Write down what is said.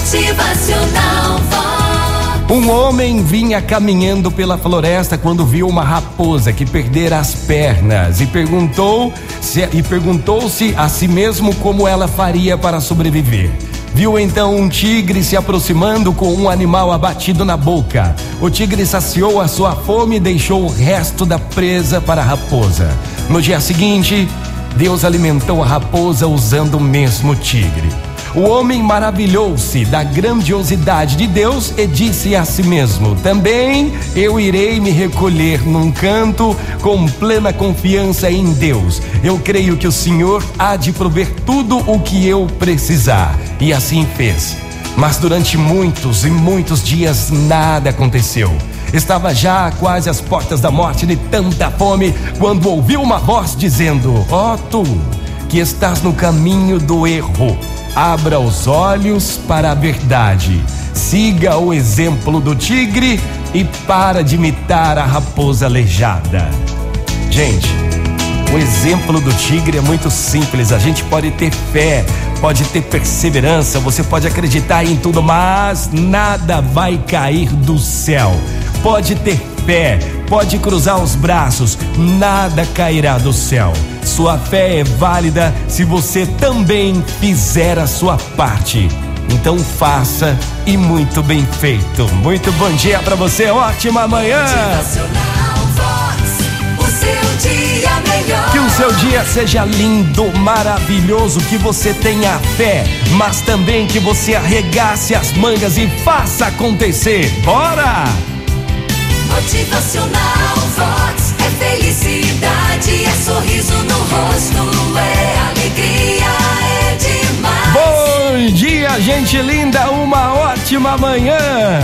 Motivacional. Um homem vinha caminhando pela floresta quando viu uma raposa que perdera as pernas e perguntou se, e perguntou-se a si mesmo como ela faria para sobreviver. Viu então um tigre se aproximando com um animal abatido na boca. O tigre saciou a sua fome e deixou o resto da presa para a raposa. No dia seguinte, Deus alimentou a raposa usando o mesmo tigre. O homem maravilhou-se da grandiosidade de Deus e disse a si mesmo: Também eu irei me recolher num canto com plena confiança em Deus. Eu creio que o Senhor há de prover tudo o que eu precisar. E assim fez. Mas durante muitos e muitos dias nada aconteceu. Estava já quase às portas da morte de tanta fome quando ouviu uma voz dizendo: Ó oh, tu, que estás no caminho do erro Abra os olhos para a verdade. Siga o exemplo do tigre e para de imitar a raposa aleijada. Gente, o exemplo do tigre é muito simples. A gente pode ter fé, pode ter perseverança, você pode acreditar em tudo, mas nada vai cair do céu. Pode ter fé, pode cruzar os braços, nada cairá do céu. Sua fé é válida se você também fizer a sua parte. Então faça e muito bem feito. Muito bom dia para você, ótima manhã. Que o seu dia seja lindo, maravilhoso, que você tenha fé, mas também que você arregace as mangas e faça acontecer. Bora! Motivacional Vox é felicidade, é sorriso no rosto, é alegria, é demais. Bom dia, gente linda, uma ótima manhã.